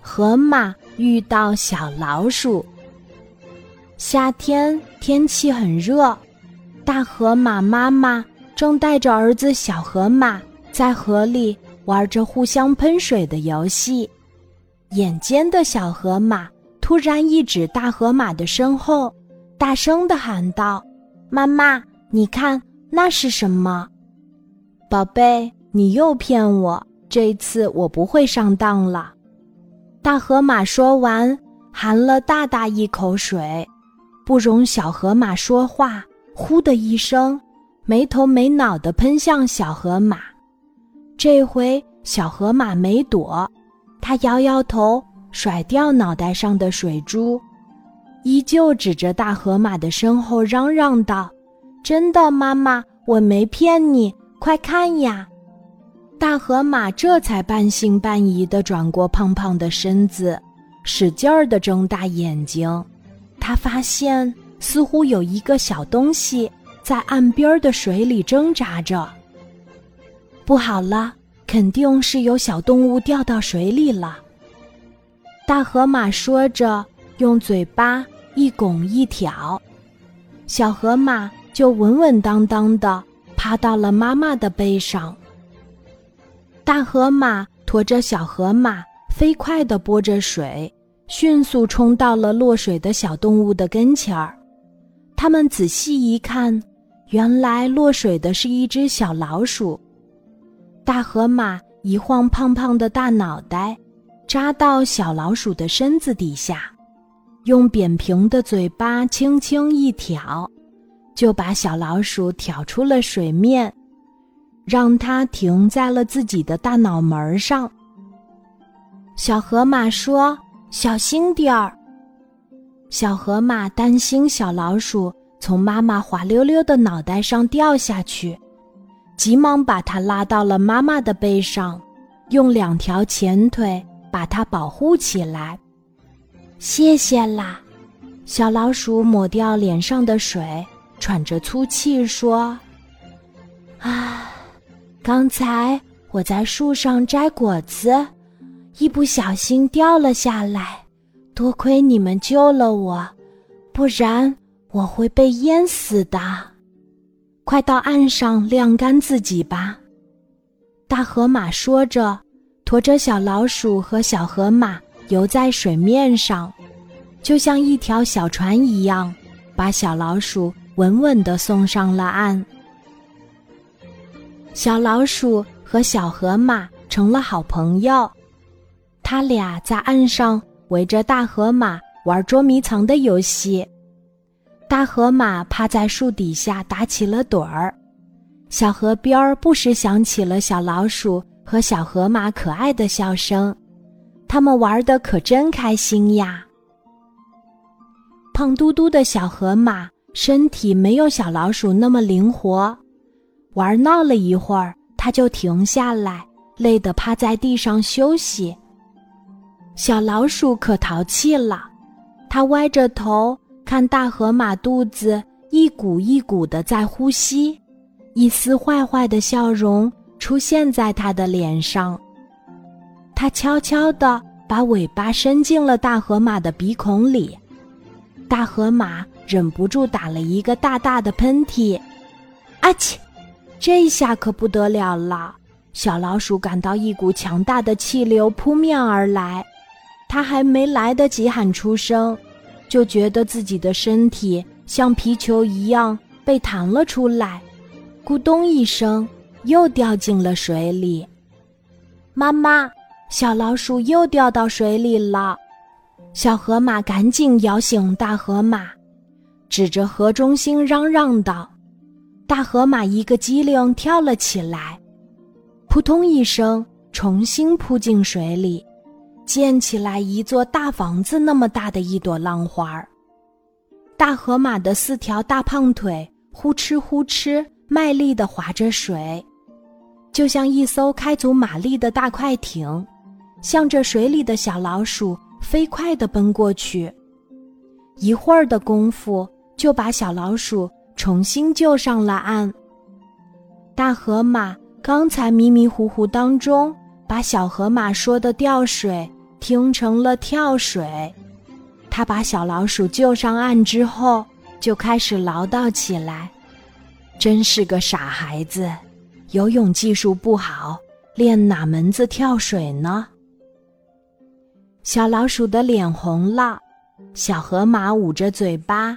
河马遇到小老鼠。夏天天气很热，大河马妈妈正带着儿子小河马在河里玩着互相喷水的游戏。眼尖的小河马突然一指大河马的身后，大声的喊道：“妈妈，你看那是什么？”宝贝，你又骗我，这次我不会上当了。大河马说完，含了大大一口水。不容小河马说话，呼的一声，没头没脑地喷向小河马。这回小河马没躲，他摇摇头，甩掉脑袋上的水珠，依旧指着大河马的身后嚷嚷道：“真的，妈妈，我没骗你，快看呀！”大河马这才半信半疑地转过胖胖的身子，使劲儿地睁大眼睛。他发现似乎有一个小东西在岸边的水里挣扎着。不好了，肯定是有小动物掉到水里了。大河马说着，用嘴巴一拱一挑，小河马就稳稳当当的趴到了妈妈的背上。大河马驮着小河马，飞快地拨着水。迅速冲到了落水的小动物的跟前儿，他们仔细一看，原来落水的是一只小老鼠。大河马一晃胖胖的大脑袋，扎到小老鼠的身子底下，用扁平的嘴巴轻轻一挑，就把小老鼠挑出了水面，让它停在了自己的大脑门上。小河马说。小心点儿！小河马担心小老鼠从妈妈滑溜溜的脑袋上掉下去，急忙把它拉到了妈妈的背上，用两条前腿把它保护起来。谢谢啦！小老鼠抹掉脸上的水，喘着粗气说：“啊，刚才我在树上摘果子。”一不小心掉了下来，多亏你们救了我，不然我会被淹死的。快到岸上晾干自己吧。大河马说着，驮着小老鼠和小河马游在水面上，就像一条小船一样，把小老鼠稳稳地送上了岸。小老鼠和小河马成了好朋友。他俩在岸上围着大河马玩捉迷藏的游戏，大河马趴在树底下打起了盹儿，小河边儿不时响起了小老鼠和小河马可爱的笑声，他们玩的可真开心呀。胖嘟嘟的小河马身体没有小老鼠那么灵活，玩闹了一会儿，它就停下来，累得趴在地上休息。小老鼠可淘气了，它歪着头看大河马肚子一鼓一鼓的在呼吸，一丝坏坏的笑容出现在它的脸上。它悄悄地把尾巴伸进了大河马的鼻孔里，大河马忍不住打了一个大大的喷嚏，阿切！这下可不得了了，小老鼠感到一股强大的气流扑面而来。它还没来得及喊出声，就觉得自己的身体像皮球一样被弹了出来，咕咚一声，又掉进了水里。妈妈，小老鼠又掉到水里了！小河马赶紧摇醒大河马，指着河中心嚷嚷道：“大河马一个机灵跳了起来，扑通一声，重新扑进水里。”溅起来一座大房子那么大的一朵浪花儿，大河马的四条大胖腿呼哧呼哧卖力地划着水，就像一艘开足马力的大快艇，向着水里的小老鼠飞快地奔过去。一会儿的功夫，就把小老鼠重新救上了岸。大河马刚才迷迷糊糊当中，把小河马说的掉水。听成了跳水。他把小老鼠救上岸之后，就开始唠叨起来：“真是个傻孩子，游泳技术不好，练哪门子跳水呢？”小老鼠的脸红了，小河马捂着嘴巴，